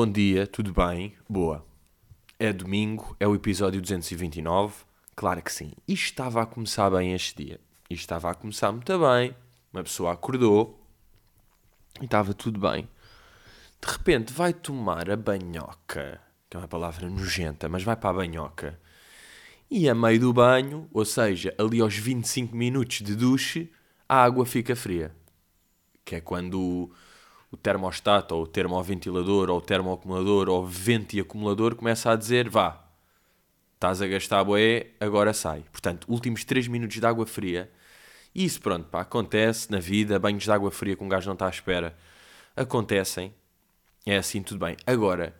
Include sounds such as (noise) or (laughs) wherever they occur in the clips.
Bom dia, tudo bem? Boa. É domingo, é o episódio 229. Claro que sim. Isto estava a começar bem este dia. Isto estava a começar muito bem. Uma pessoa acordou e estava tudo bem. De repente vai tomar a banhoca, que é uma palavra nojenta, mas vai para a banhoca. E a meio do banho, ou seja, ali aos 25 minutos de duche, a água fica fria. Que é quando o, termostato, ou o termoventilador, ou o termoacumulador, ou vento e acumulador começa a dizer, vá, estás a gastar boé, agora sai. Portanto, últimos 3 minutos de água fria. E isso, pronto, pá, acontece na vida, banhos de água fria que um gajo não está à espera. Acontecem. É assim, tudo bem. Agora,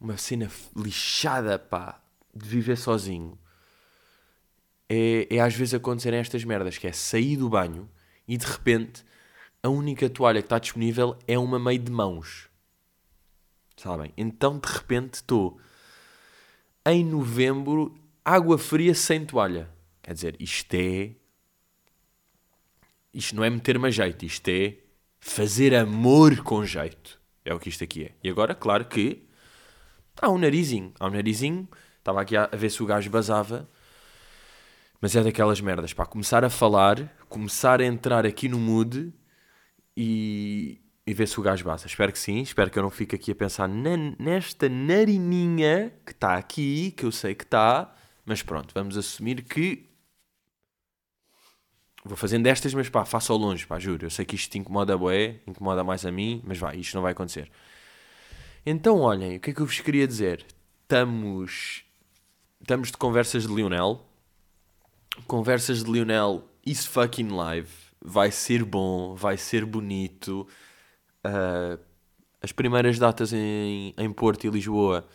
uma cena lixada, pá, de viver sozinho. É, é às vezes acontecerem estas merdas, que é sair do banho e de repente a única toalha que está disponível é uma meio de mãos. Sabem? Então de repente estou em novembro, água fria sem toalha. Quer dizer, isto é. Isto não é meter-me a jeito, isto é fazer amor com jeito. É o que isto aqui é. E agora, claro que há um narizinho. Há um narizinho. Estava aqui a ver se o gajo basava. Mas é daquelas merdas, para começar a falar, começar a entrar aqui no mood e, e ver se o gajo basta. Espero que sim, espero que eu não fique aqui a pensar na, nesta narininha que está aqui, que eu sei que está, mas pronto, vamos assumir que vou fazendo estas, mas pá, faço ao longe, pá, juro. Eu sei que isto te incomoda bué, incomoda mais a mim, mas vai, isto não vai acontecer. Então, olhem, o que é que eu vos queria dizer? Estamos, estamos de conversas de Lionel. Conversas de Lionel is fucking live. Vai ser bom, vai ser bonito. Uh, as primeiras datas em, em Porto e Lisboa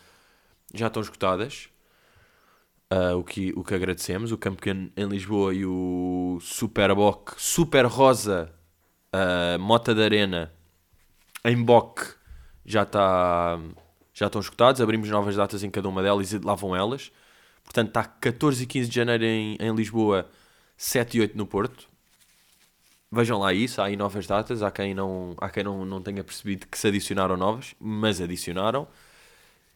já estão esgotadas. Uh, o, que, o que agradecemos. O Campo Pequeno em Lisboa e o Superboc, Super Rosa, uh, Mota da Arena em Boc já, está, já estão esgotados. Abrimos novas datas em cada uma delas e lá vão elas. Portanto, está 14 e 15 de janeiro em, em Lisboa, 7 e 8 no Porto. Vejam lá isso, há aí novas datas. Há quem, não, há quem não, não tenha percebido que se adicionaram novas, mas adicionaram.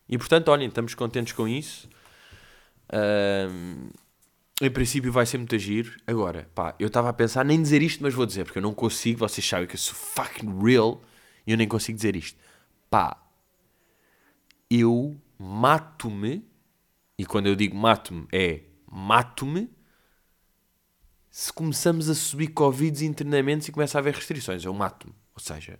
E portanto, olhem, estamos contentes com isso. Em princípio vai ser muito giro. Agora, pá, eu estava a pensar nem dizer isto, mas vou dizer, porque eu não consigo. Vocês sabem que eu sou fucking real e eu nem consigo dizer isto. Pá, eu mato-me, e quando eu digo mato-me, é mato-me se começamos a subir Covid internamente e começa a haver restrições. Eu mato-me. Ou seja,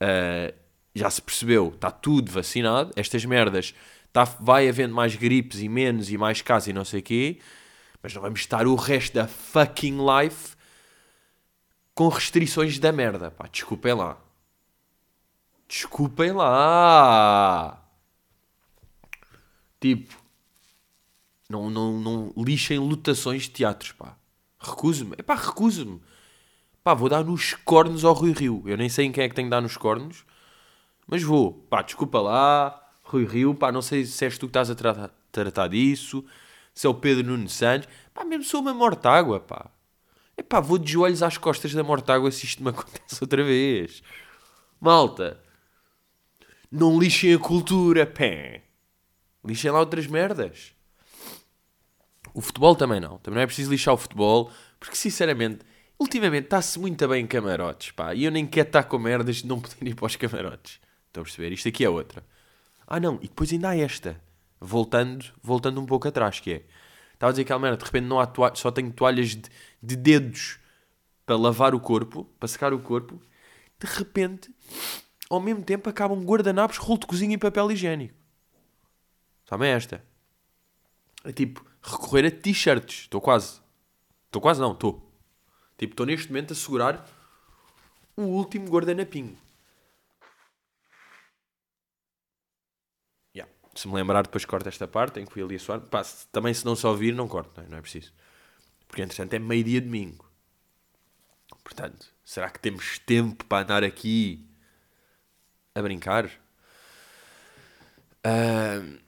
uh, já se percebeu, está tudo vacinado, estas merdas, tá, vai havendo mais gripes e menos e mais casos e não sei o quê, mas não vamos estar o resto da fucking life com restrições da merda. Pá, desculpem lá. Desculpem lá. Tipo, não, não, não lixem lotações de teatros, pá. Recuso-me. Epá, recuso-me. Pá, vou dar nos cornos ao Rui Rio. Eu nem sei em quem é que tenho de dar nos cornos, mas vou. Pá, desculpa lá, Rui Rio, pá, não sei se és tu que estás a tratar, tratar disso, se é o Pedro Nunes Santos. Pá, mesmo sou uma mortágua, pá. Epá, vou de joelhos às costas da mortágua se isto me (laughs) acontece outra vez. Malta, não lixem a cultura, pé. Lixem lá outras merdas. O futebol também não. Também não é preciso lixar o futebol, porque sinceramente, ultimamente está-se muito bem em camarotes, pá. E eu nem quero estar com merdas de não poder ir para os camarotes. Estão a perceber? Isto aqui é outra. Ah não, e depois ainda há esta. Voltando, voltando um pouco atrás, que é... Estava a dizer aquela merda, de repente não há toalhas, só tenho toalhas de, de dedos para lavar o corpo, para secar o corpo. De repente, ao mesmo tempo, acabam guardanapos, rolo de cozinha e papel higiênico. Sabem esta? É tipo, recorrer a t-shirts. Estou quase. Estou quase não, estou. Tipo, estou neste momento a segurar o último guardanapinho. Yeah. Se me lembrar, depois corto esta parte em que fui ali a suar. Pá, se, também se não só ouvir, não corto, não é, não é preciso. Porque, entretanto, é meio-dia domingo. Portanto, será que temos tempo para andar aqui a brincar? Uh,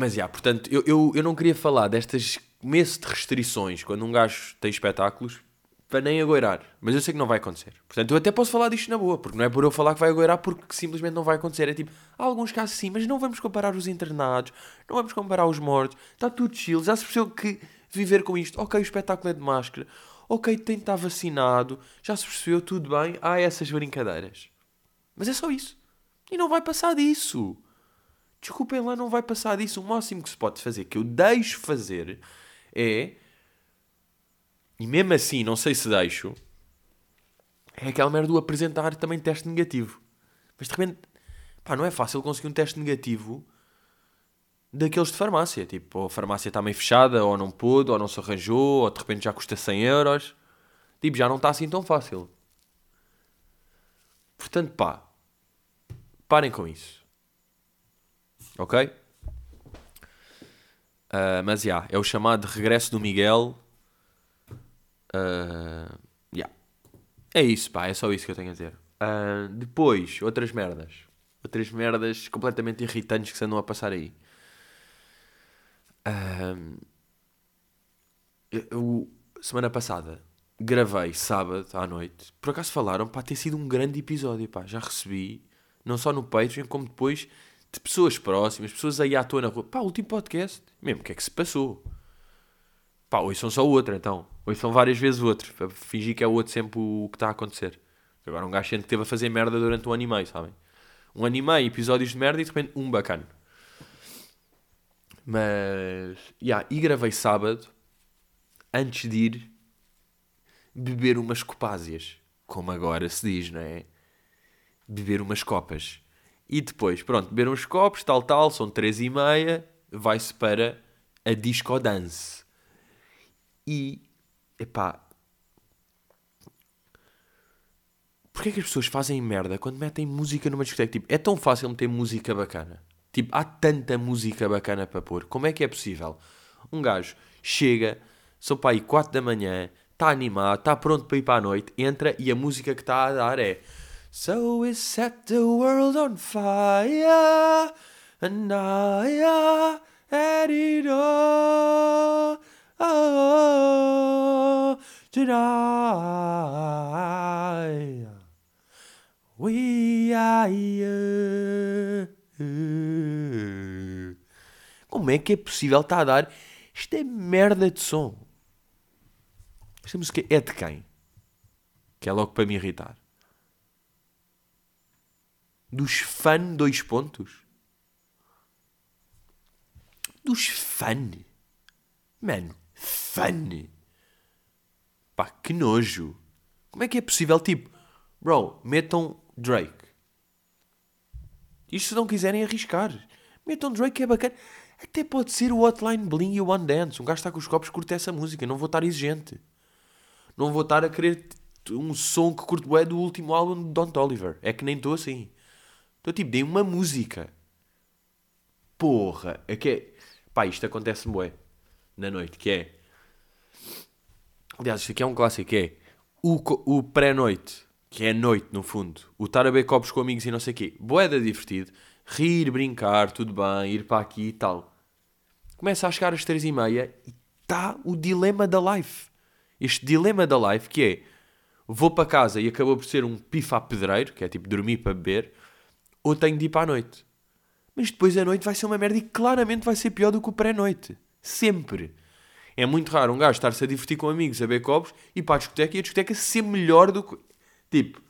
mas, já, portanto, eu, eu, eu não queria falar destas começo de restrições, quando um gajo tem espetáculos, para nem agoirar. Mas eu sei que não vai acontecer. Portanto, eu até posso falar disto na boa, porque não é por eu falar que vai agoirar, porque simplesmente não vai acontecer. É tipo, há alguns casos sim, mas não vamos comparar os internados, não vamos comparar os mortos, está tudo chill. Já se percebeu que viver com isto, ok, o espetáculo é de máscara, ok, tem de estar vacinado, já se percebeu, tudo bem, há essas brincadeiras. Mas é só isso. E não vai passar disso. Desculpem lá, não vai passar disso. O máximo que se pode fazer, que eu deixo fazer, é e mesmo assim, não sei se deixo, é aquela merda do apresentar também teste negativo. Mas de repente, pá, não é fácil conseguir um teste negativo daqueles de farmácia. Tipo, a farmácia está meio fechada, ou não pôde, ou não se arranjou, ou de repente já custa 100 euros. Tipo, já não está assim tão fácil. Portanto, pá, parem com isso. Ok? Uh, mas já, yeah, é o chamado regresso do Miguel Uh, yeah. É isso, pá, é só isso que eu tenho a dizer. Uh, depois, outras merdas. Outras merdas completamente irritantes que se andam a passar aí. Uh, semana passada, gravei sábado à noite. Por acaso falaram, pá, ter sido um grande episódio, pá. Já recebi, não só no Patreon, como depois de pessoas próximas, pessoas aí à toa na rua. Pá, último podcast. Mesmo, o que é que se passou? Pá, hoje são só outro, então. Hoje são várias vezes outro. Para fingir que é o outro sempre o que está a acontecer. Agora um gajo sente que teve a fazer merda durante um ano e meio, sabem? Um ano e meio, episódios de merda e de repente um bacana. Mas, yeah, e gravei sábado, antes de ir beber umas copásias. Como agora se diz, não é? Beber umas copas. E depois, pronto, beber uns copos, tal, tal, são três e meia, vai-se para a disco dance. E, epá, Porquê é que as pessoas fazem merda quando metem música numa discoteca? Tipo, é tão fácil meter música bacana. Tipo, há tanta música bacana para pôr. Como é que é possível? Um gajo chega, são para aí 4 da manhã, está animado, está pronto para ir para a noite, entra e a música que está a dar é So we set the world on fire and I had it all oh, tonight we are. Como é que é possível estar a dar esta é merda de som? Esta música é de quem? Que é logo para me irritar. Dos fãs dois pontos? Dos fãs? Mano, fun. Pá, que nojo. Como é que é possível? Tipo, bro, metam Drake. Isto se não quiserem arriscar. Metam Drake é bacana. Até pode ser o Hotline Bling e o One Dance. Um gajo está com os copos curte essa música. Não vou estar exigente. Não vou estar a querer um som que curto é do último álbum de Don Oliver. É que nem estou assim. Estou tipo, dei uma música. Porra. É que é... Pá, isto acontece-me bué na noite, que é. Aliás, isto aqui é um clássico, é o, o pré-noite, que é noite no fundo, o estar a beber copos com amigos e não sei o quê, boeda divertido, rir, brincar, tudo bem, ir para aqui e tal. Começa a chegar às três e meia e está o dilema da life. Este dilema da life que é vou para casa e acabou por ser um pifa pedreiro, que é tipo dormir para beber, ou tenho de ir para a noite. Mas depois a noite vai ser uma merda e claramente vai ser pior do que o pré-noite. Sempre. É muito raro um gajo estar-se a divertir com amigos, a beber copos, e para a discoteca e a discoteca ser melhor do que. Tipo,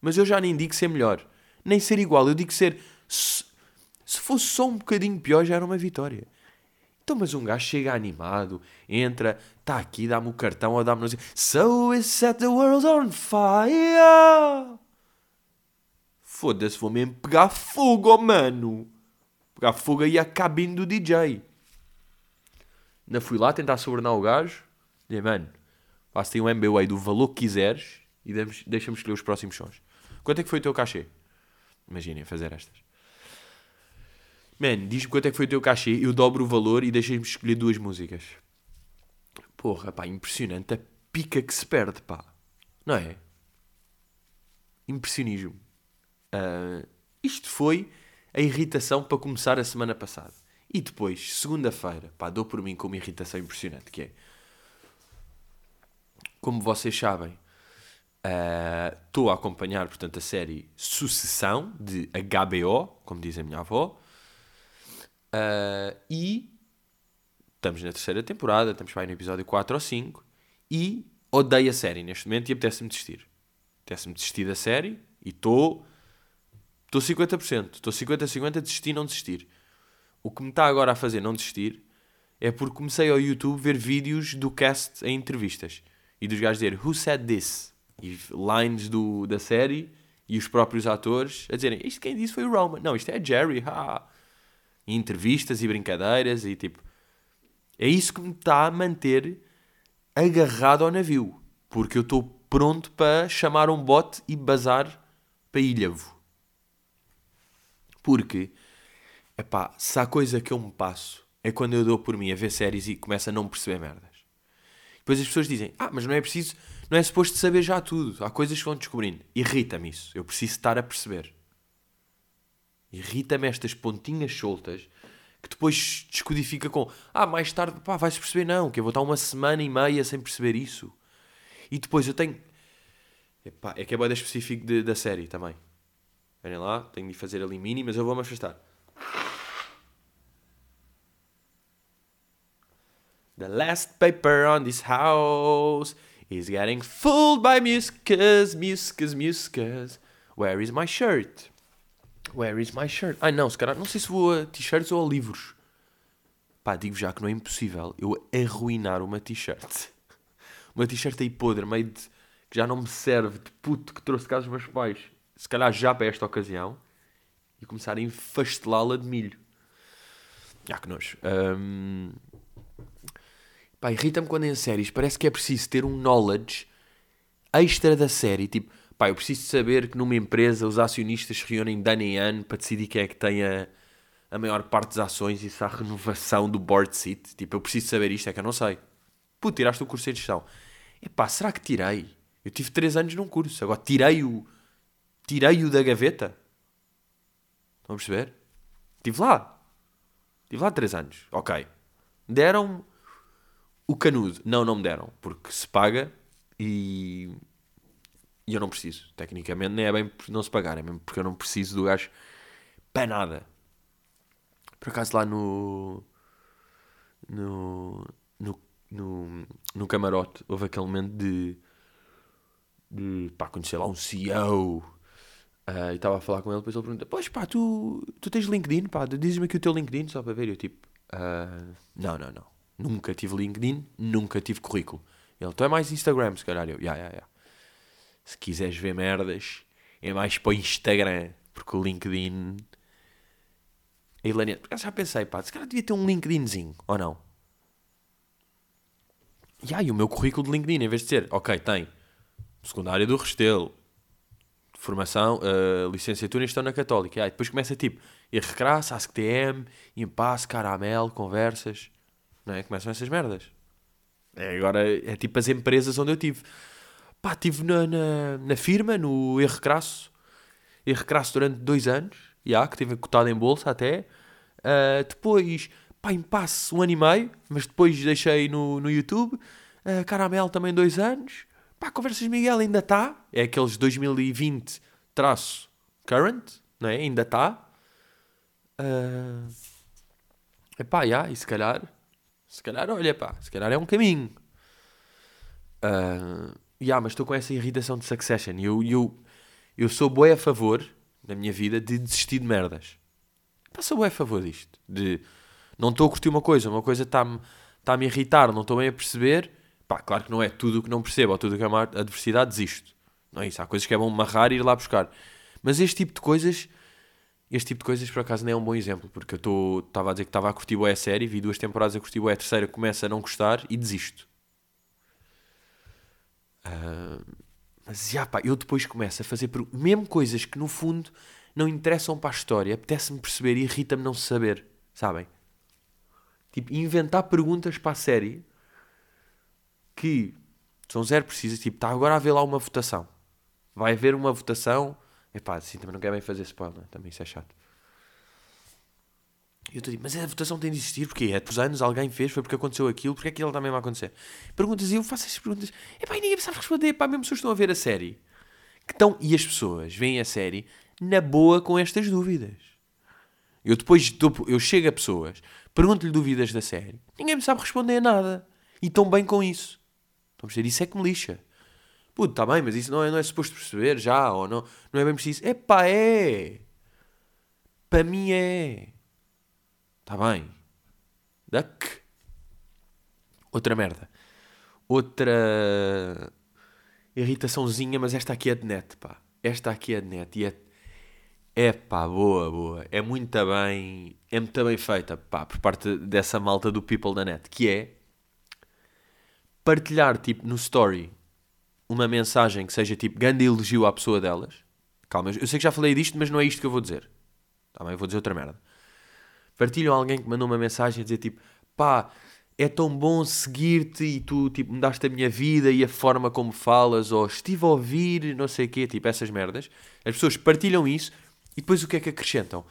mas eu já nem digo ser melhor, nem ser igual, eu digo ser. Se, se fosse só um bocadinho pior, já era uma vitória. Então, mas um gajo chega animado, entra, está aqui, dá-me o cartão ou dá-me. So we set the world on fire. Foda-se, vou mesmo pegar fogo, mano. Pegar fogo aí a cabine do DJ. Ainda fui lá tentar sobornar o gajo. Dizia, mano, faço-te um MBA do valor que quiseres e deixa-me escolher os próximos sons. Quanto é que foi o teu cachê? Imaginem fazer estas. Mano, diz-me quanto é que foi o teu cachê, eu dobro o valor e deixa-me escolher duas músicas. Porra, pá, impressionante a pica que se perde, pá. Não é? Impressionismo. Uh, isto foi a irritação para começar a semana passada. E depois, segunda-feira, pá, dou por mim com uma irritação impressionante, que é... como vocês sabem, estou uh, a acompanhar, portanto, a série Sucessão, de HBO, como diz a minha avó. Uh, e estamos na terceira temporada, estamos para no episódio 4 ou 5. E odeio a série neste momento e apetece-me desistir. Apetece-me desistir da série e estou... Estou 50%. Estou 50-50 a desistir não desistir. O que me está agora a fazer não desistir é porque comecei ao YouTube ver vídeos do cast em entrevistas. E dos gajos dizer Who said this? E lines do, da série e os próprios atores a dizerem Isto quem disse foi o Roman. Não, isto é Jerry. Ha. E entrevistas e brincadeiras e tipo. É isso que me está a manter agarrado ao navio. Porque eu estou pronto para chamar um bote e bazar para Ilhavo. Porque, epá, se há coisa que eu me passo é quando eu dou por mim a ver séries e começo a não perceber merdas. Depois as pessoas dizem, ah, mas não é preciso, não é suposto saber já tudo. Há coisas que vão descobrindo. Irrita-me isso. Eu preciso estar a perceber. Irrita-me estas pontinhas soltas que depois descodifica com, ah, mais tarde, pá, vais perceber não, que eu vou estar uma semana e meia sem perceber isso. E depois eu tenho, Epá, é que é bem específico de, da série também. Verem lá, tenho de fazer ali mini, mas eu vou-me afastar. The last paper on this house is getting fooled by muscas, muscas, muscas. Where is my shirt? Where is my shirt? Ai não, se calhar, não sei se vou a t-shirts ou a livros. Pá, digo já que não é impossível eu arruinar uma t-shirt. (laughs) Uma t-shirt aí podre, meio de. que já não me serve, de puto que trouxe casa os meus pais se calhar já para esta ocasião, e começar a enfastelá-la de milho. Já que nós. Um... Pá, irrita-me quando em séries parece que é preciso ter um knowledge extra da série. Tipo, pá, eu preciso saber que numa empresa os acionistas se reúnem de ano em ano para decidir quem é que tem a, a maior parte das ações e se há renovação do board seat. Tipo, eu preciso saber isto, é que eu não sei. Pô, tiraste o curso de gestão. Epá, será que tirei? Eu tive 3 anos num curso, agora tirei o tirei-o da gaveta. Estão a perceber? Estive lá. Estive lá três anos. Ok. Deram o canudo. Não, não me deram. Porque se paga e. E eu não preciso. Tecnicamente nem é bem não se pagar. É mesmo porque eu não preciso do gajo para nada. Por acaso lá no. No. No, no, no camarote houve aquele momento de. de pá, conhecer lá um CEO Uh, e estava a falar com ele, depois ele pergunta: Pois pá, tu, tu tens LinkedIn? Pá, diz-me aqui o teu LinkedIn só para ver. Eu tipo: uh, Não, não, não. Nunca tive LinkedIn, nunca tive currículo. Ele: Tu é mais Instagram, se calhar. Eu: Ya, ya, ya. Se quiseres ver merdas, é mais para o Instagram, porque o LinkedIn. A Helena, já pensei, pá, se calhar devia ter um LinkedInzinho, ou não? E aí, o meu currículo de LinkedIn, em vez de ser, ok, tem secundária do Restelo, formação, uh, licenciatura em Gestão na Católica. E aí depois começa tipo IRCRAS, ASCTM, Impasse, Caramel, Conversas. Não é? Começam essas merdas. É, agora é tipo as empresas onde eu tive. Pá, estive na, na, na, firma, no IRCRAS. IRCRAS durante dois anos. Já, que tive cotado em bolsa até. Uh, depois, pá, Impasse um ano e meio. Mas depois deixei no, no YouTube. Uh, Caramel também dois anos. Pá, Conversas Miguel ainda está. É aqueles 2020 traço current, não é? Ainda está. Uh... Epá, yeah, e se calhar, se calhar, olha, pá, se calhar é um caminho. Uh... Yeah, mas estou com essa irritação de Succession. E eu, eu, eu sou boi a favor, na minha vida, de desistir de merdas. Pá, sou boi a favor disto. De não estou a curtir uma coisa, uma coisa está-me está a irritar, não estou bem a perceber Pá, claro que não é tudo o que não percebo ou tudo o que é uma adversidade, desisto. Não é isso. Há coisas que é bom marrar e ir lá buscar. Mas este tipo de coisas, este tipo de coisas por acaso não é um bom exemplo, porque eu estava a dizer que estava a curtir a série, vi duas temporadas a curtir a terceira começa a não gostar e desisto. Uh, mas já pá, eu depois começo a fazer mesmo coisas que no fundo não interessam para a história, apetece-me perceber e irrita-me não saber, sabem? Tipo, inventar perguntas para a série que são zero precisas, tipo, está agora a haver lá uma votação. Vai haver uma votação. Epá, assim também não quer bem fazer spoiler, também isso é chato. E eu estou tipo, mas a votação tem de existir, porque é por anos alguém fez, foi porque aconteceu aquilo, porque é que ele mesmo a acontecer? Perguntas e eu faço essas perguntas, epá, e ninguém sabe responder, pá, mesmo se estão a ver a série. Que estão, e as pessoas veem a série na boa com estas dúvidas. Eu depois, eu chego a pessoas, pergunto-lhe dúvidas da série, ninguém me sabe responder a nada. E estão bem com isso. A dizer, isso é que me lixa. Puto, está bem, mas isso não é, não é suposto perceber já, ou não, não é bem preciso. É pá, é. Para mim é. Está bem. Duck. Outra merda. Outra irritaçãozinha, mas esta aqui é de net, pá. Esta aqui é de net e é. É pá, boa, boa. É muito bem. É muito bem feita, pá, por parte dessa malta do People da net. Que é. Partilhar, tipo, no story, uma mensagem que seja tipo grande elogio à pessoa delas. Calma, eu sei que já falei disto, mas não é isto que eu vou dizer. Tá eu vou dizer outra merda partilham alguém que mandou uma mensagem a dizer tipo, pá, é tão bom seguir-te e tu tipo, mudaste a minha vida e a forma como falas, ou estive a ouvir, não sei o quê, tipo essas merdas. As pessoas partilham isso e depois o que é que acrescentam?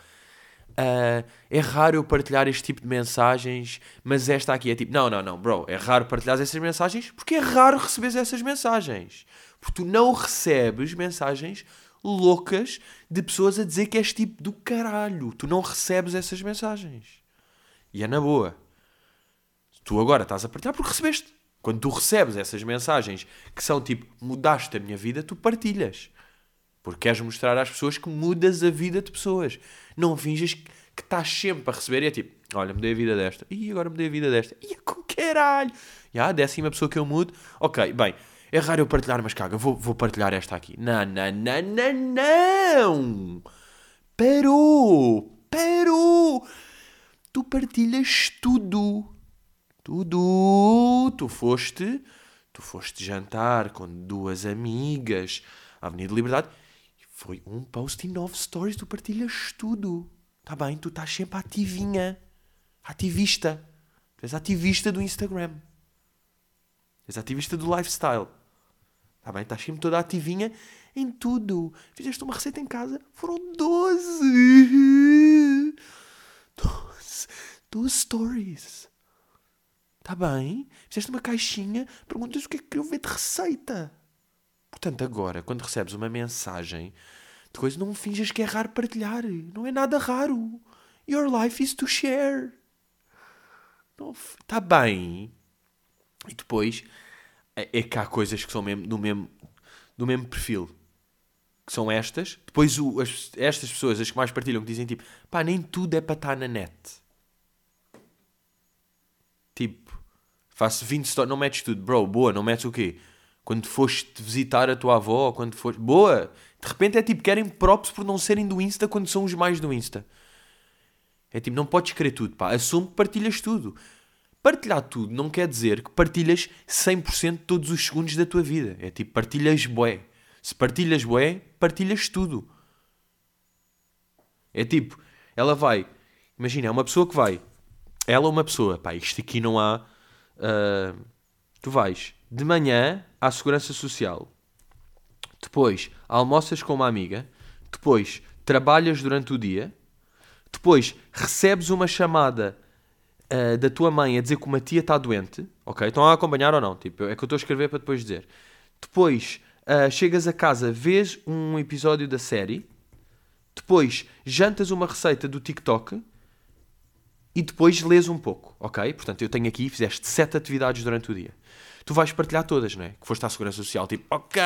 Uh, é raro eu partilhar este tipo de mensagens, mas esta aqui é tipo, não, não, não, bro, é raro partilhar essas mensagens porque é raro receber essas mensagens. Porque tu não recebes mensagens loucas de pessoas a dizer que és tipo do caralho. Tu não recebes essas mensagens. E é na boa. Tu agora estás a partilhar porque recebeste. Quando tu recebes essas mensagens que são tipo mudaste a minha vida, tu partilhas. Porque queres mostrar às pessoas que mudas a vida de pessoas. Não finges que estás sempre a receber e é tipo, olha, mudei a vida desta. E agora mudei a vida desta. E é com caralho. E a décima pessoa que eu mudo. Ok, bem, é raro eu partilhar, mas caga, vou, vou partilhar esta aqui. Não, não, não, não, não! Parou! Parou! Tu partilhas tudo. Tudo. Tu foste, tu foste jantar com duas amigas à Avenida Liberdade. Foi um post em nove stories, tu partilhas tudo. Tá bem? Tu estás sempre ativinha. Ativista. Tu és ativista do Instagram. És ativista do lifestyle. Está bem? Estás sempre toda ativinha em tudo. Fizeste uma receita em casa, foram 12. 12, 12 stories. Está bem? Fizeste uma caixinha, perguntas o que é que queriam ver de receita. Portanto, agora, quando recebes uma mensagem de coisa, não finjas que é raro partilhar. Não é nada raro. Your life is to share. Está bem. E depois é, é que há coisas que são mesmo do mesmo, do mesmo perfil. Que são estas. Depois o, as, estas pessoas, as que mais partilham, que dizem tipo, pá, nem tudo é para estar na net. Tipo, faço 20 stories, não metes tudo. Bro, boa, não metes o quê? Quando foste visitar a tua avó, quando foste... Boa! De repente é tipo, querem props por não serem do Insta quando são os mais do Insta. É tipo, não podes querer tudo, pá. Assume que partilhas tudo. Partilhar tudo não quer dizer que partilhas 100% todos os segundos da tua vida. É tipo, partilhas bué. Se partilhas bué, partilhas tudo. É tipo, ela vai... Imagina, é uma pessoa que vai... Ela é uma pessoa. Pá, isto aqui não há... Uh, tu vais de manhã à Segurança Social. Depois almoças com uma amiga. Depois trabalhas durante o dia. Depois recebes uma chamada uh, da tua mãe a dizer que uma tia está doente, ok? Estão a acompanhar ou não? Tipo, é que eu estou a escrever para depois dizer. Depois uh, chegas a casa, vês um episódio da série, depois jantas uma receita do TikTok e depois lês um pouco, ok? Portanto, eu tenho aqui, fizeste sete atividades durante o dia tu vais partilhar todas, não é? Que foste à Segurança Social, tipo, ok,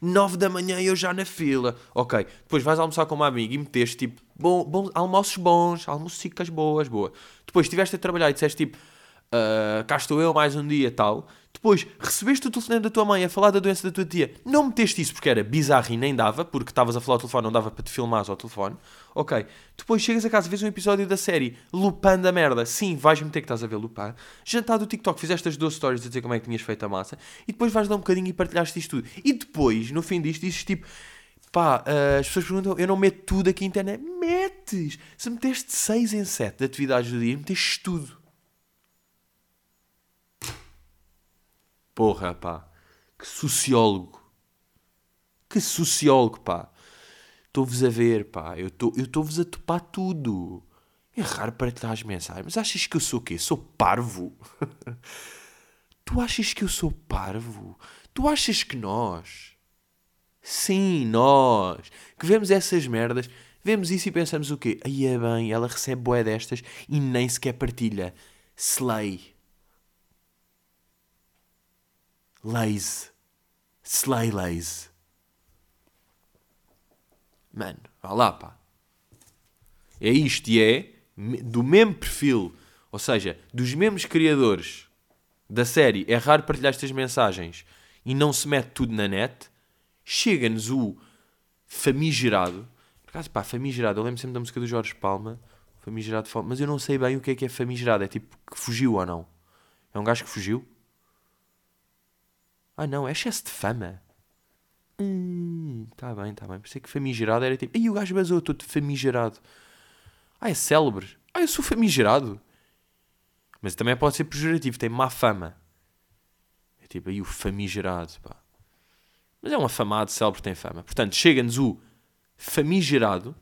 9 da manhã eu já na fila, ok. Depois vais almoçar com uma amiga e meteste, tipo, bom, bom, almoços bons, almoços boas, boa. Depois estiveste a trabalhar e disseste, tipo, uh, cá estou eu mais um dia, tal. Depois, recebeste o telefone da tua mãe a falar da doença da tua tia. Não meteste isso porque era bizarro e nem dava, porque estavas a falar ao telefone, não dava para te filmares ao telefone. Ok. Depois chegas a casa, vês um episódio da série Lupin da merda. Sim, vais meter que estás a ver Lupin. Jantar do TikTok, fizeste as 12 stories a dizer como é que tinhas feito a massa. E depois vais dar um bocadinho e partilhaste isto tudo. E depois, no fim disto, dizes tipo... Pá, uh, as pessoas perguntam, eu não meto tudo aqui na internet. Metes! Se meteste 6 em 7 de atividades do dia, meteste tudo. Porra, pá. Que sociólogo. Que sociólogo, pá. Estou-vos a ver, pá. Eu estou-vos a topar tudo. É raro partilhar as mensagens. Mas achas que eu sou o quê? Sou parvo? (laughs) tu achas que eu sou parvo? Tu achas que nós... Sim, nós, que vemos essas merdas, vemos isso e pensamos o quê? Aí é bem, ela recebe boé destas e nem sequer partilha. Slay. Lazy. Slay lazy. Mano, vá lá, pá. É isto e é do mesmo perfil, ou seja, dos mesmos criadores da série. É raro partilhar estas mensagens e não se mete tudo na net. Chega-nos o famigerado. Por acaso, pá, famigerado. Eu lembro sempre da música do Jorge Palma. Famigerado, mas eu não sei bem o que é que é famigerado. É tipo que fugiu ou não? É um gajo que fugiu? Ah, não, é excesso de fama. Hum, tá bem, tá bem. Pensei que famigerado era tipo. Aí o gajo basou todo famigerado. Ah, é célebre. Ah, eu sou famigerado. Mas também pode ser pejorativo, tem má fama. É tipo aí o famigerado, pá. Mas é um afamado, célebre, tem fama. Portanto, chega-nos o famigerado.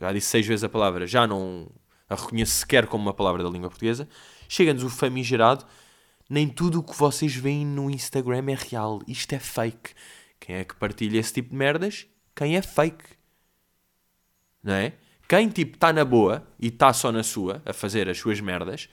Já disse seis vezes a palavra, já não a reconheço sequer como uma palavra da língua portuguesa. Chega-nos o famigerado. Nem tudo o que vocês veem no Instagram é real. Isto é fake. Quem é que partilha esse tipo de merdas? Quem é fake. Não é? Quem, tipo, está na boa e está só na sua, a fazer as suas merdas,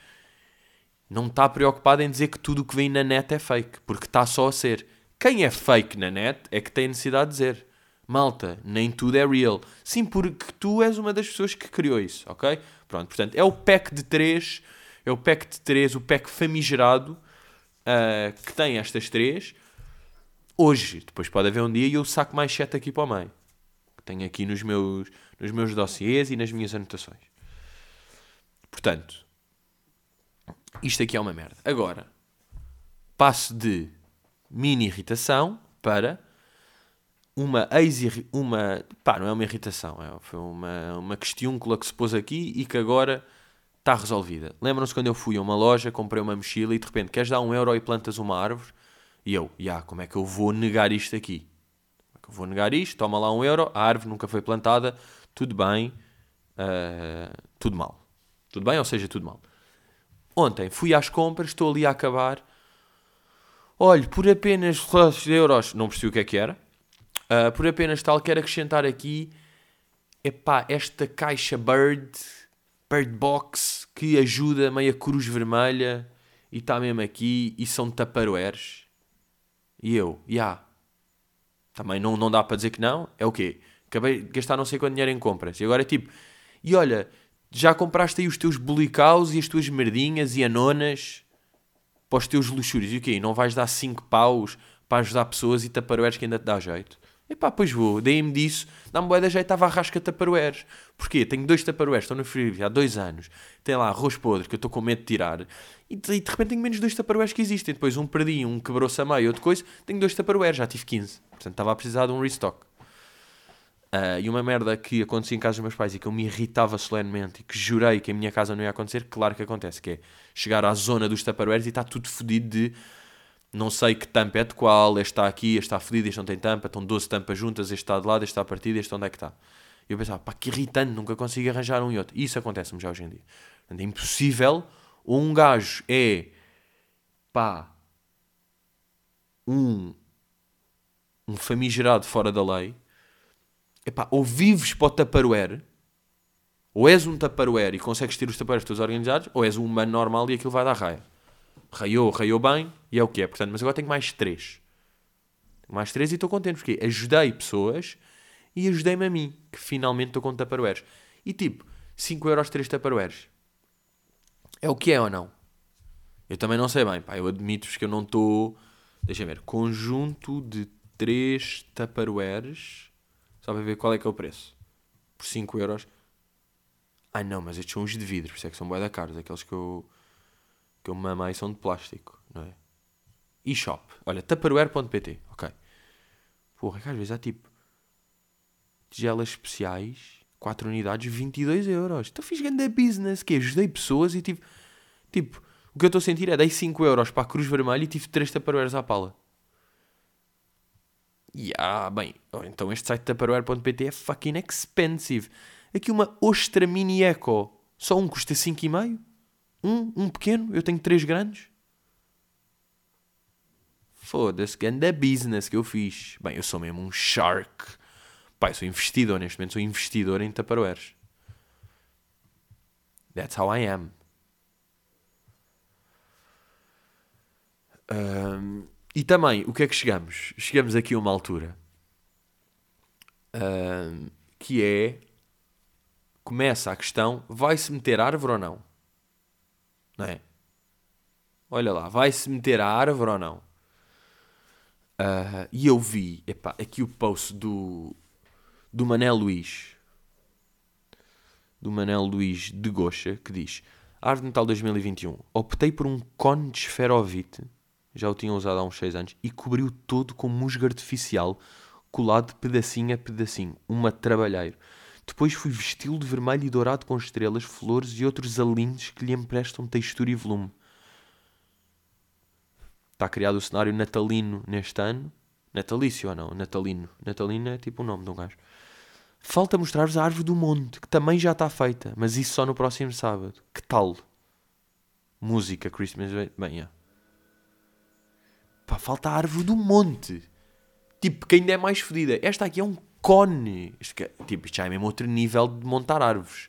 não está preocupado em dizer que tudo o que vem na net é fake, porque está só a ser. Quem é fake na net é que tem necessidade de dizer. Malta, nem tudo é real. Sim, porque tu és uma das pessoas que criou isso, ok? Pronto, portanto, é o pack de três, é o pack de três, o pack famigerado uh, que tem estas três. Hoje, depois pode haver um dia e eu saco mais sete aqui para o meio. Tenho aqui nos meus, nos meus dossiês e nas minhas anotações. Portanto, isto aqui é uma merda. Agora, passo de mini irritação para uma ex uma pá, não é uma irritação, é, foi uma, uma questiúncula que se pôs aqui e que agora está resolvida. Lembram-se quando eu fui a uma loja, comprei uma mochila e de repente queres dar um euro e plantas uma árvore? E eu, já, yeah, como é que eu vou negar isto aqui? Como é que eu vou negar isto? Toma lá um euro, a árvore nunca foi plantada, tudo bem, uh, tudo mal. Tudo bem, ou seja, tudo mal. Ontem fui às compras, estou ali a acabar. Olhe, por apenas euros, não percebi o que é que era. Uh, por apenas tal, quero acrescentar aqui epá, esta caixa Bird, Bird Box, que ajuda meio a cruz vermelha e está mesmo aqui e são taparoeiros. E eu, já. Yeah. Também não, não dá para dizer que não. É o quê? Acabei de gastar não sei quanto dinheiro em compras. E agora é tipo, e olha, já compraste aí os teus bolicaus e as tuas merdinhas e anonas para os teus luxúrios. E o quê? Não vais dar 5 paus para ajudar pessoas e taparoeiros que ainda te dá jeito? Epá, pois vou. Dei-me disso. Dá-me boa jeito, estava a rasca taparoeiros. Porquê? Tenho dois taparoeiros, estão no frigorífico há dois anos. Tem lá arroz podre que eu estou com medo de tirar. E de, repente tenho menos dois taparoeiros que existem. Depois um perdi, um quebrou-se a meio, outra coisa. Tenho dois taparoeiros, já tive 15. Portanto, estava a precisar de um restock. Uh, e uma merda que acontecia em casa dos meus pais e que eu me irritava solenemente e que jurei que em minha casa não ia acontecer, claro que acontece, que é chegar à zona dos tupperwares e está tudo fodido de não sei que tampa é de qual, este está aqui, este está fodido, este não tem tampa, estão 12 tampas juntas, este está de lado, este está partido, este onde é que está. E eu pensava, pá, que irritante, nunca consigo arranjar um e outro. Isso acontece-me já hoje em dia. É impossível, um gajo é, pá, um, um famigerado fora da lei, epá, ou vives para o Tupperware, ou és um Tupperware e consegues ter os Tupperwares todos organizados, ou és um humano normal e aquilo vai dar raia. Raiou, raiou bem e é o que é. Portanto, mas agora tenho mais três. Tenho mais três e estou contente porque ajudei pessoas e ajudei-me a mim, que finalmente estou com Tupperwares. E tipo, 5 euros 3 Tupperwares. É o que é ou não? Eu também não sei bem, pá. Eu admito-vos que eu não estou. Deixa ver. Conjunto de 3 Tupperwares só para ver qual é que é o preço. Por 5 euros. Ai não, mas estes são os de vidro, por isso é que são bué da caros. Aqueles que eu, que eu mamei são de plástico, não é? E-shop. Olha, tupperware.pt. Ok. Porra, que às vezes há tipo tigelas especiais, 4 unidades, 22 euros. Então fiz grande business, que ajudei pessoas e tive... Tipo, o que eu estou a sentir é dei 5 euros para a Cruz Vermelha e tive 3 tupperwares à pala. E ah, bem, então este site Tupperware.pt é fucking expensive. Aqui uma Ostra Mini Eco, Só um custa 5,5. Um, um pequeno, eu tenho três grandes. Foda-se, grande business que eu fiz. Bem, eu sou mesmo um shark. Pai, sou investidor neste momento, sou investidor em Tupperwares. That's how I am. Um, e também, o que é que chegamos? Chegamos aqui a uma altura um, que é começa a questão: vai-se meter árvore ou não? Não é? Olha lá, vai-se meter a árvore ou não? Uh, e eu vi epá, aqui o post do, do Manel Luís, do Manel Luís de Gocha, que diz: de Natal 2021. Optei por um cone de esferovite, já o tinha usado há uns 6 anos, e cobriu todo com musgo artificial, colado pedacinho a pedacinho. Uma trabalheiro. Depois fui vesti-lo de vermelho e dourado com estrelas, flores e outros alinhos que lhe emprestam textura e volume. Está criado o cenário natalino neste ano. Natalício ou não? Natalino. Natalino é tipo o nome de um gajo. Falta mostrar-vos a árvore do monte, que também já está feita, mas isso só no próximo sábado. Que tal? Música Christmas. Bem, yeah. Pá, falta a árvore do monte. Tipo, que ainda é mais fodida. Esta aqui é um cone. Isto, é, tipo, isto já é mesmo outro nível de montar árvores.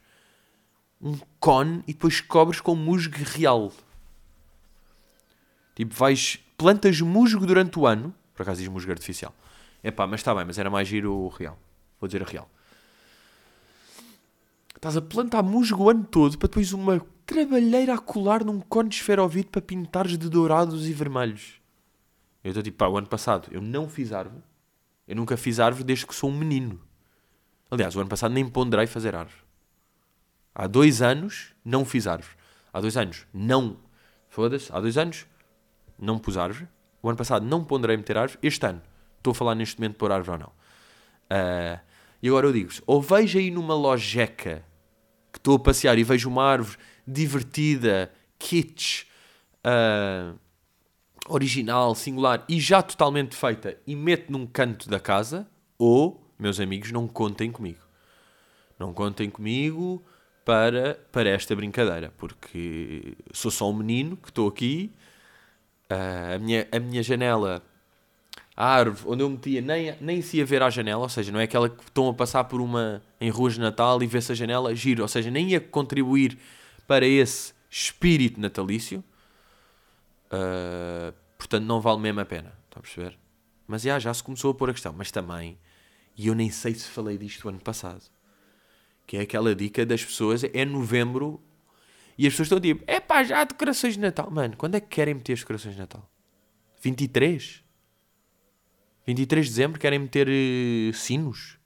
Um cone e depois cobres com musgo real. Tipo, vais. Plantas musgo durante o ano. Por acaso diz musgo artificial. É pá, mas está bem, mas era mais giro o real. Vou dizer a real. Estás a plantar musgo o ano todo para depois uma trabalheira a colar num cone de esferovite para pintares de dourados e vermelhos. Eu estou tipo, pá, o ano passado eu não fiz árvore. Eu nunca fiz árvore desde que sou um menino. Aliás, o ano passado nem ponderei fazer árvore. Há dois anos não fiz árvore. Há dois anos não. Foda-se. Há dois anos não pus árvore. O ano passado não ponderei meter árvore. Este ano estou a falar neste momento de pôr árvore ou não. Uh, e agora eu digo-vos: ou vejo aí numa lojeca que estou a passear e vejo uma árvore divertida, kitsch, uh, original, singular e já totalmente feita e meto num canto da casa, ou, meus amigos, não contem comigo. Não contem comigo para, para esta brincadeira, porque sou só um menino que estou aqui, uh, a, minha, a minha janela a árvore onde eu metia nem, nem se ia ver à janela, ou seja, não é aquela que estão a passar por uma em ruas de Natal e vê-se a janela, giro, ou seja, nem ia contribuir para esse espírito natalício. Uh, portanto, não vale mesmo a pena. Estão a perceber? Mas já, já se começou a pôr a questão. Mas também, e eu nem sei se falei disto ano passado, que é aquela dica das pessoas, é novembro e as pessoas estão tipo, é pá, já há decorações de Natal. Mano, quando é que querem meter as decorações de Natal? 23? 23 de dezembro querem meter uh, sinos?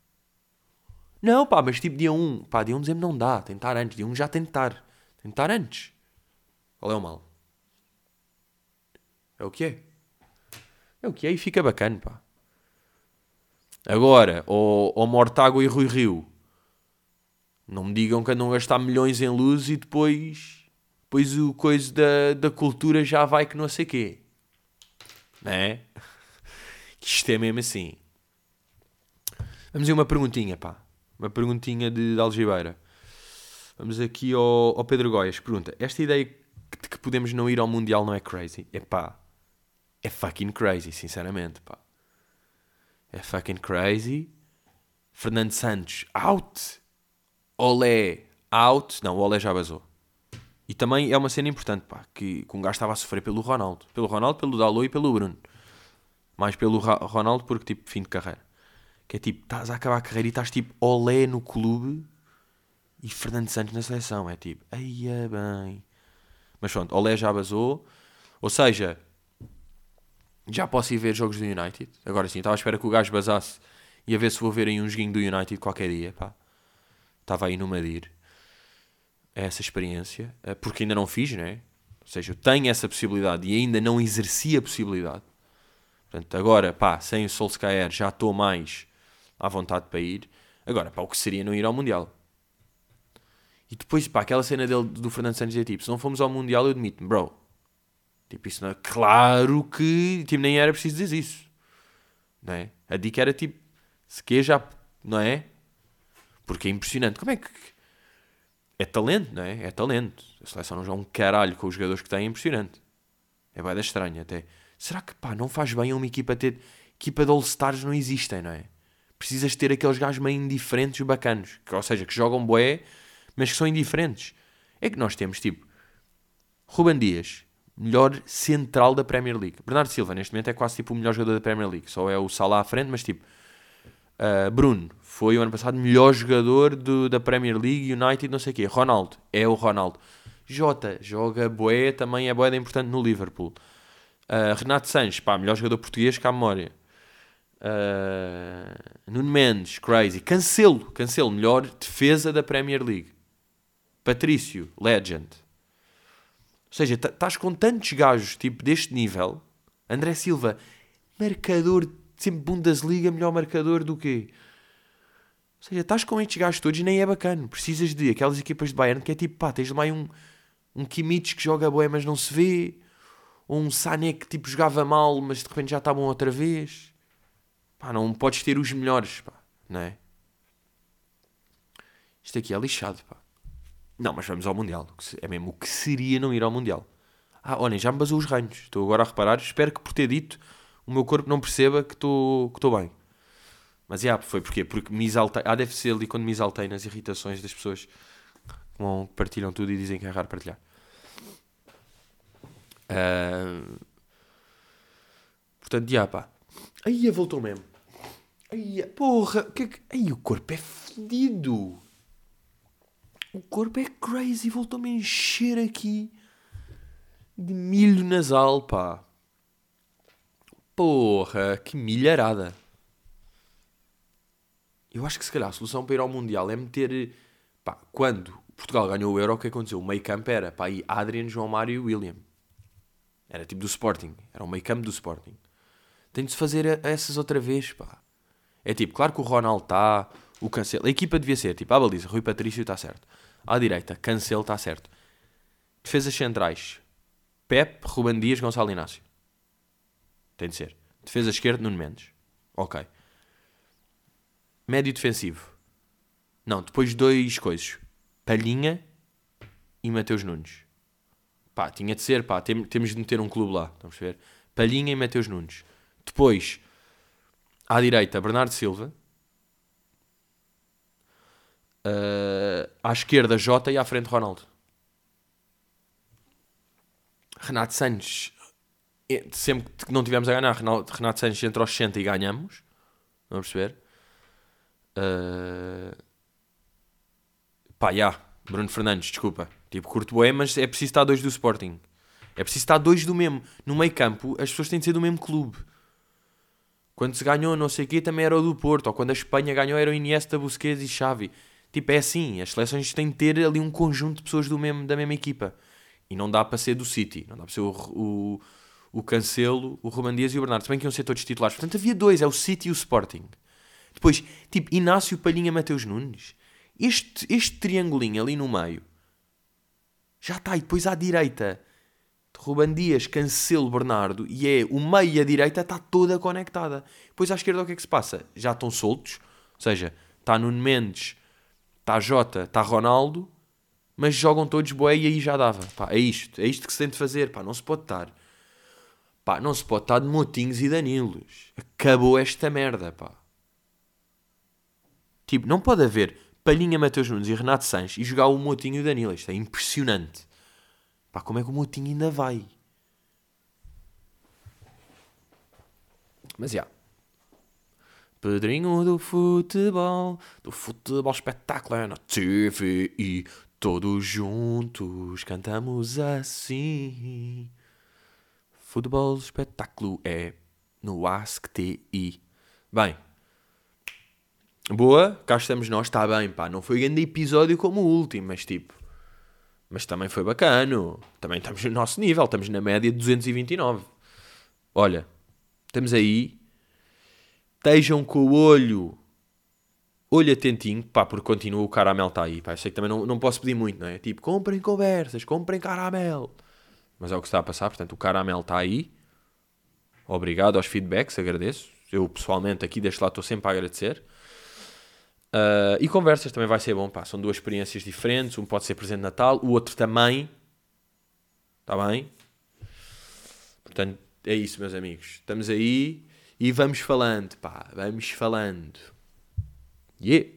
Não, pá, mas tipo dia 1. Pá, dia 1 de dezembro não dá. Estar antes. Dia 1 já de estar antes. Qual é o mal? É o que é. É o que é e fica bacana, pá. Agora, o Mortágua e Rui Rio. Não me digam que andam a gastar milhões em luz e depois... Depois o coisa da, da cultura já vai que não sei quê. (laughs) Não é? Isto é mesmo assim. Vamos ver uma perguntinha, pá. Uma perguntinha de, de Algibeira. Vamos aqui ao, ao Pedro Goias. Pergunta: Esta ideia de que podemos não ir ao Mundial não é crazy? É pá. É fucking crazy, sinceramente, pá. É fucking crazy. Fernando Santos, out. Olé, out. Não, o Olé já vazou. E também é uma cena importante, pá, que, que um gajo estava a sofrer pelo Ronaldo. Pelo Ronaldo, pelo Dalot e pelo Bruno. Mais pelo Ronaldo, porque tipo, fim de carreira. Que é tipo, estás a acabar a carreira e estás tipo Olé no clube e Fernando Santos na seleção. É tipo, aí é bem. Mas pronto, Olé já vazou. Ou seja, já posso ir ver jogos do United. Agora sim, estava à espera que o gajo basasse e a ver se vou ver aí um joguinho do United qualquer dia. Pá. Estava aí no Madir. É essa experiência. Eh, porque ainda não fiz, né? Ou seja, eu tenho essa possibilidade e ainda não exerci a possibilidade. Portanto, agora, pá, sem o Solskjaer já estou mais à vontade para ir. Agora, pá, o que seria não ir ao Mundial? E depois, pá, aquela cena dele, do Fernando Santos dizer, tipo, se não fomos ao Mundial, eu admito-me, bro. Tipo, isso não é... Claro que, tipo, nem era preciso dizer isso. Não é? A dica era, tipo, se que já... Não é? Porque é impressionante. Como é que... é talento, não é? É talento. A seleção não joga um caralho com os jogadores que tem, é impressionante. É bem estranha até. Será que, pá, não faz bem uma equipa ter... Equipa de All-Stars não existem, não é? Precisas ter aqueles gajos meio indiferentes bacanos. Que, ou seja, que jogam boé, mas que são indiferentes. É que nós temos, tipo, Ruben Dias, melhor central da Premier League. Bernardo Silva, neste momento, é quase tipo o melhor jogador da Premier League. Só é o Salah à frente, mas tipo, uh, Bruno foi o ano passado melhor jogador do, da Premier League, United, não sei o quê. Ronaldo, é o Ronaldo. Jota, joga boé, também é boé importante no Liverpool. Uh, Renato Sanches, pá, melhor jogador português que a memória. Uh, Nuno Mendes, crazy. Cancelo, Cancelo, melhor defesa da Premier League. Patrício, legend. Seja, estás com tantos gajos tipo deste nível. André Silva, marcador, sempre Bundesliga, melhor marcador do quê? Ou seja, estás com estes gajos todos e nem é bacana. Precisas de aquelas equipas de Bayern que é tipo, pá, tens mais um, um Kimmich que joga boé, mas não se vê. Ou um Sané que tipo jogava mal, mas de repente já está bom outra vez. Pá, não podes ter os melhores, pá, não é? Isto aqui é lixado, pá. Não, mas vamos ao Mundial. É mesmo o que seria não ir ao Mundial. Ah, olhem, já me basou os ranhos. Estou agora a reparar. Espero que por ter dito o meu corpo não perceba que estou que bem. Mas, yeah, foi porquê? Porque me exaltei. Ah, deve ser ali quando me exaltei nas irritações das pessoas que partilham tudo e dizem que é raro partilhar. Uh... Portanto, já, pá. Aí voltou mesmo. Aí, porra, que, é que... Aí o corpo é fedido. O corpo é crazy. Voltou-me a encher aqui de milho nasal, pá. Porra, que milharada. Eu acho que se calhar a solução para ir ao Mundial é meter. Pá, quando Portugal ganhou o Euro, o que aconteceu? O meio campo era pá, aí Adrian, João Mário e William. Era tipo do Sporting. Era o meio campo do Sporting. Tem de se fazer essas outra vez, pá. É tipo, claro que o Ronaldo está, o Cancelo. A equipa devia ser tipo, a baliza, Rui Patrício está certo. À direita, Cancelo está certo. Defesas centrais, Pep, Ruben Dias, Gonçalo Inácio. Tem de ser. Defesa esquerda, Nuno Mendes. Ok. Médio defensivo. Não, depois dois coisas. Palhinha e Mateus Nunes. Pá, tinha de ser, pá, tem, temos de meter um clube lá. Vamos ver. Palhinha e Mateus Nunes. Depois, à direita, Bernardo Silva. Uh, à esquerda, Jota e à frente, Ronaldo. Renato Sanches, eh, sempre que não tivemos a ganhar, Renato Sanches entra aos 60 e ganhamos. Vamos perceber? Uh, pá, já. Yeah. Bruno Fernandes, desculpa. Tipo, curto bem, mas é preciso estar dois do Sporting. É preciso estar dois do mesmo. No meio campo, as pessoas têm de ser do mesmo clube. Quando se ganhou não sei o quê, também era o do Porto. Ou quando a Espanha ganhou, era o Iniesta, Busquets e Xavi. Tipo, é assim. As seleções têm de ter ali um conjunto de pessoas do mesmo, da mesma equipa. E não dá para ser do City. Não dá para ser o, o, o Cancelo, o Roman Dias e o Bernardo. Bem que iam ser todos titulares. Portanto, havia dois. É o City e o Sporting. Depois, tipo, Inácio Palhinha Mateus Nunes. Este, este triangulinho ali no meio. Já está. E depois à direita Ruban Dias, Cancelo, Bernardo e é o meio e a direita está toda conectada. Depois à esquerda o que é que se passa? Já estão soltos, ou seja, está Nuno Mendes, está Jota, está Ronaldo, mas jogam todos boé e aí já dava. Pá, é isto, é isto que se tem de fazer, pá, não se pode estar. Pá, não se pode estar de Motinhos e Danilos. Acabou esta merda, pá. Tipo, não pode haver Palhinha, Mateus Nunes e Renato Sanches e jogar o Motinho e o Danilo. Isto é impressionante. Pá, como é que o Moutinho ainda vai? Mas já. Yeah. Pedrinho do futebol, do futebol espetáculo na TV e todos juntos cantamos assim. Futebol espetáculo é no Ask TI. Bem, boa, cá estamos nós, está bem, pá. Não foi grande episódio como o último, mas tipo, mas também foi bacano. Também estamos no nosso nível, estamos na média de 229. Olha, estamos aí. Estejam com o olho, olho atentinho, pá, porque continua o caramelo está aí, pá. Eu sei que também não, não posso pedir muito, não é? Tipo, comprem conversas, comprem caramelo. Mas é o que está a passar, portanto, o caramelo está aí. Obrigado aos feedbacks, agradeço. Eu pessoalmente aqui deste lado estou sempre a agradecer. Uh, e conversas também vai ser bom, pá. São duas experiências diferentes. Um pode ser presente de Natal, o outro também. Está bem? Portanto, é isso, meus amigos. Estamos aí e vamos falando, pá, vamos falando. Yeah!